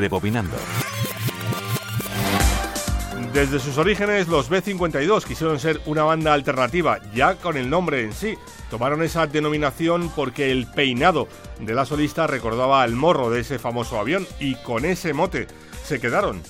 Rebobinando. Desde sus orígenes, los B52 quisieron ser una banda alternativa, ya con el nombre en sí. Tomaron esa denominación porque el peinado de la solista recordaba al morro de ese famoso avión y con ese mote se quedaron.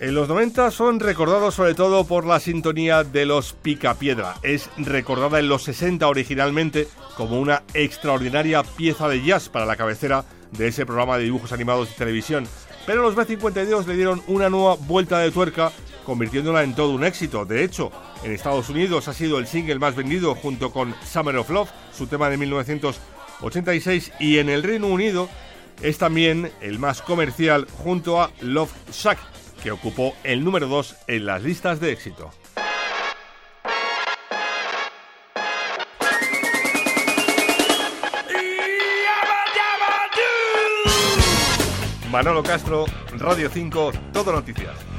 En los 90 son recordados sobre todo por la sintonía de los Picapiedra. Es recordada en los 60 originalmente como una extraordinaria pieza de jazz para la cabecera de ese programa de dibujos animados de televisión pero los B-52 le dieron una nueva vuelta de tuerca, convirtiéndola en todo un éxito. De hecho, en Estados Unidos ha sido el single más vendido junto con Summer of Love, su tema de 1986, y en el Reino Unido es también el más comercial junto a Love Shack, que ocupó el número 2 en las listas de éxito. Manolo Castro, Radio 5, Todo Noticias.